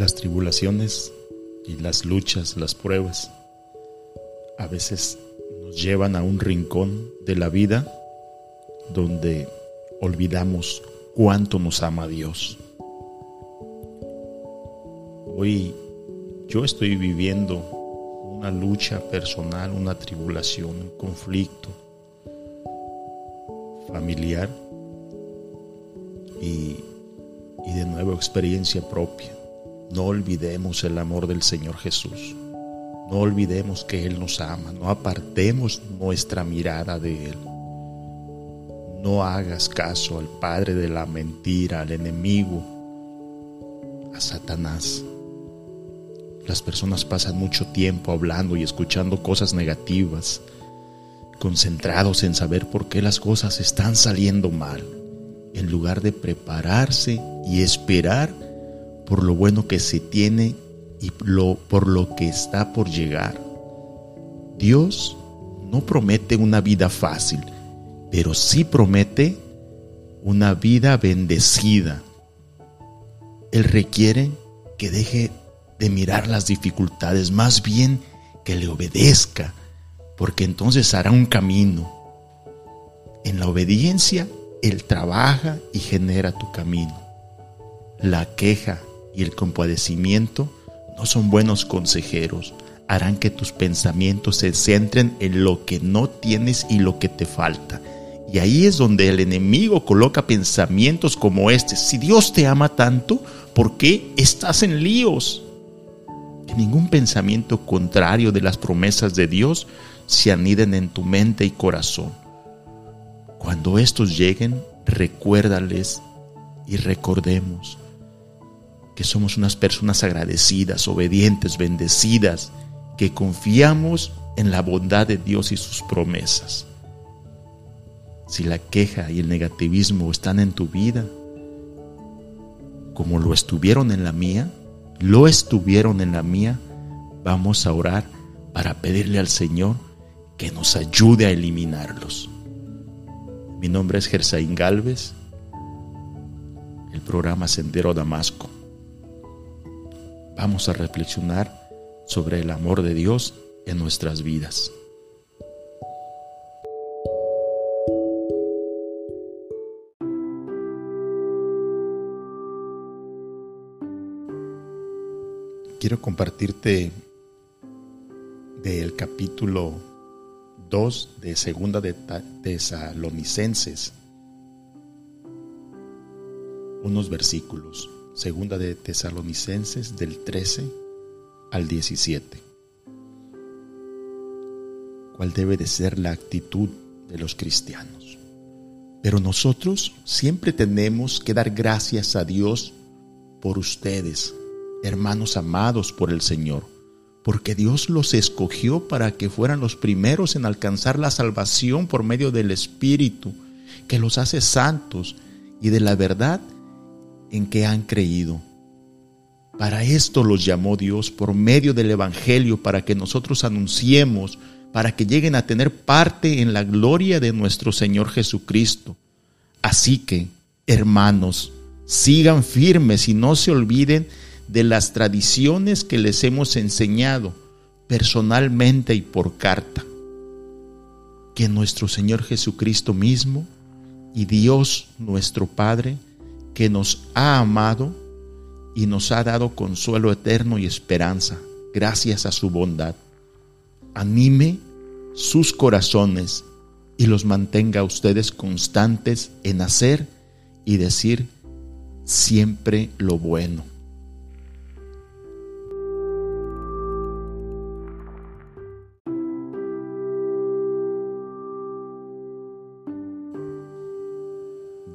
Las tribulaciones y las luchas, las pruebas, a veces nos llevan a un rincón de la vida donde olvidamos cuánto nos ama Dios. Hoy yo estoy viviendo una lucha personal, una tribulación, un conflicto familiar y, y de nuevo experiencia propia. No olvidemos el amor del Señor Jesús. No olvidemos que Él nos ama. No apartemos nuestra mirada de Él. No hagas caso al Padre de la mentira, al enemigo, a Satanás. Las personas pasan mucho tiempo hablando y escuchando cosas negativas, concentrados en saber por qué las cosas están saliendo mal, en lugar de prepararse y esperar por lo bueno que se tiene y por lo que está por llegar. Dios no promete una vida fácil, pero sí promete una vida bendecida. Él requiere que deje de mirar las dificultades, más bien que le obedezca, porque entonces hará un camino. En la obediencia, Él trabaja y genera tu camino. La queja y el compadecimiento no son buenos consejeros. Harán que tus pensamientos se centren en lo que no tienes y lo que te falta. Y ahí es donde el enemigo coloca pensamientos como este. Si Dios te ama tanto, ¿por qué estás en líos? Que ningún pensamiento contrario de las promesas de Dios se aniden en tu mente y corazón. Cuando estos lleguen, recuérdales y recordemos que somos unas personas agradecidas, obedientes, bendecidas, que confiamos en la bondad de Dios y sus promesas. Si la queja y el negativismo están en tu vida, como lo estuvieron en la mía, lo estuvieron en la mía, vamos a orar para pedirle al Señor que nos ayude a eliminarlos. Mi nombre es Gersaín Galvez, el programa Sendero Damasco vamos a reflexionar sobre el amor de Dios en nuestras vidas. Quiero compartirte del capítulo 2 de Segunda de Tesalonicenses unos versículos. Segunda de Tesalonicenses del 13 al 17. ¿Cuál debe de ser la actitud de los cristianos? Pero nosotros siempre tenemos que dar gracias a Dios por ustedes, hermanos amados por el Señor, porque Dios los escogió para que fueran los primeros en alcanzar la salvación por medio del Espíritu, que los hace santos y de la verdad en que han creído. Para esto los llamó Dios por medio del Evangelio, para que nosotros anunciemos, para que lleguen a tener parte en la gloria de nuestro Señor Jesucristo. Así que, hermanos, sigan firmes y no se olviden de las tradiciones que les hemos enseñado personalmente y por carta. Que nuestro Señor Jesucristo mismo y Dios nuestro Padre que nos ha amado y nos ha dado consuelo eterno y esperanza gracias a su bondad. Anime sus corazones y los mantenga ustedes constantes en hacer y decir siempre lo bueno.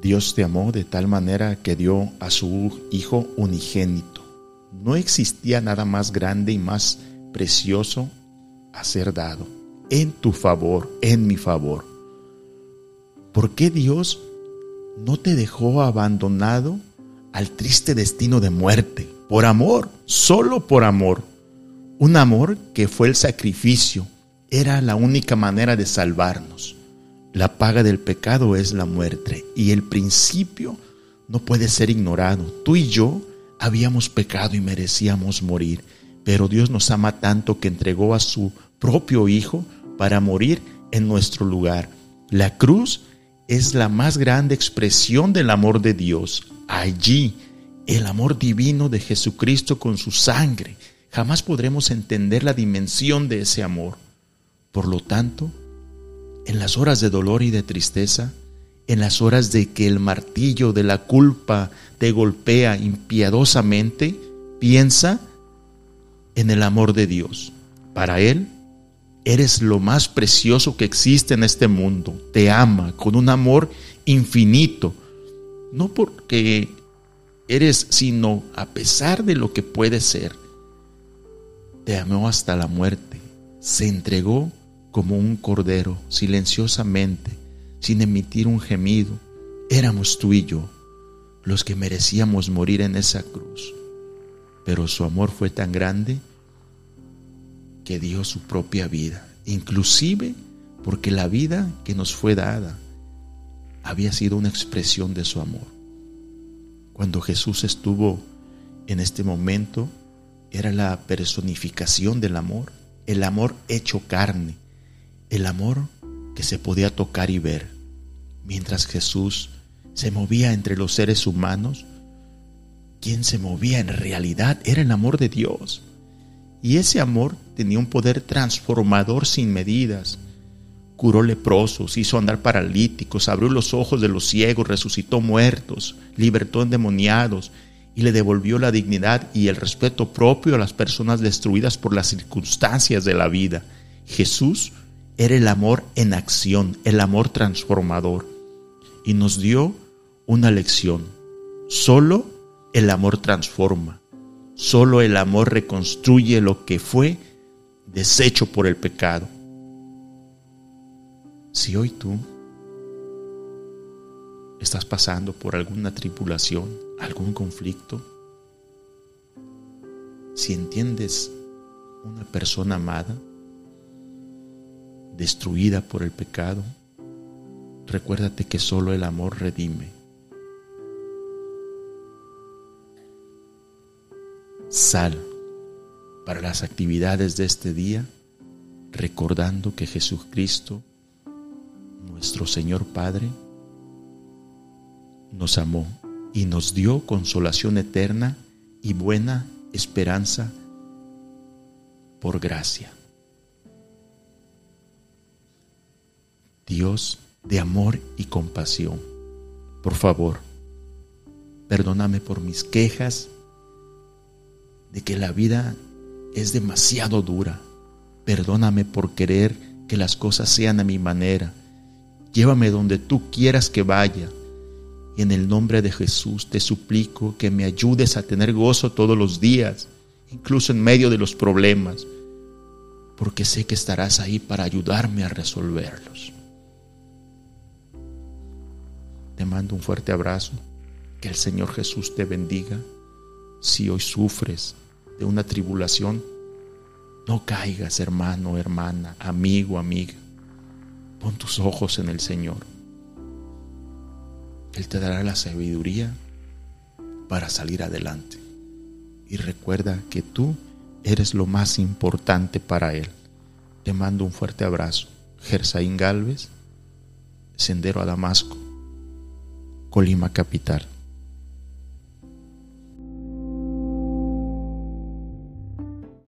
Dios te amó de tal manera que dio a su Hijo unigénito. No existía nada más grande y más precioso a ser dado en tu favor, en mi favor. ¿Por qué Dios no te dejó abandonado al triste destino de muerte? Por amor, solo por amor. Un amor que fue el sacrificio, era la única manera de salvarnos. La paga del pecado es la muerte y el principio no puede ser ignorado. Tú y yo habíamos pecado y merecíamos morir, pero Dios nos ama tanto que entregó a su propio Hijo para morir en nuestro lugar. La cruz es la más grande expresión del amor de Dios. Allí, el amor divino de Jesucristo con su sangre. Jamás podremos entender la dimensión de ese amor. Por lo tanto, en las horas de dolor y de tristeza, en las horas de que el martillo de la culpa te golpea impiadosamente, piensa en el amor de Dios. Para Él, eres lo más precioso que existe en este mundo. Te ama con un amor infinito. No porque eres, sino a pesar de lo que puedes ser. Te amó hasta la muerte. Se entregó como un cordero, silenciosamente, sin emitir un gemido. Éramos tú y yo los que merecíamos morir en esa cruz. Pero su amor fue tan grande que dio su propia vida, inclusive porque la vida que nos fue dada había sido una expresión de su amor. Cuando Jesús estuvo en este momento, era la personificación del amor, el amor hecho carne, el amor que se podía tocar y ver. Mientras Jesús se movía entre los seres humanos, quien se movía en realidad era el amor de Dios. Y ese amor tenía un poder transformador sin medidas. Curó leprosos, hizo andar paralíticos, abrió los ojos de los ciegos, resucitó muertos, libertó endemoniados y le devolvió la dignidad y el respeto propio a las personas destruidas por las circunstancias de la vida. Jesús era el amor en acción, el amor transformador. Y nos dio una lección. Solo el amor transforma. Solo el amor reconstruye lo que fue deshecho por el pecado. Si hoy tú estás pasando por alguna tribulación, algún conflicto, si entiendes una persona amada, destruida por el pecado, recuérdate que solo el amor redime. Sal para las actividades de este día recordando que Jesucristo, nuestro Señor Padre, nos amó y nos dio consolación eterna y buena esperanza por gracia. Dios de amor y compasión, por favor, perdóname por mis quejas de que la vida es demasiado dura. Perdóname por querer que las cosas sean a mi manera. Llévame donde tú quieras que vaya. Y en el nombre de Jesús te suplico que me ayudes a tener gozo todos los días, incluso en medio de los problemas, porque sé que estarás ahí para ayudarme a resolverlos. Te mando un fuerte abrazo. Que el Señor Jesús te bendiga si hoy sufres de una tribulación, no caigas, hermano, hermana, amigo, amiga. Pon tus ojos en el Señor. Él te dará la sabiduría para salir adelante. Y recuerda que tú eres lo más importante para Él. Te mando un fuerte abrazo. Gersaín Galvez, Sendero a Damasco, Colima Capital.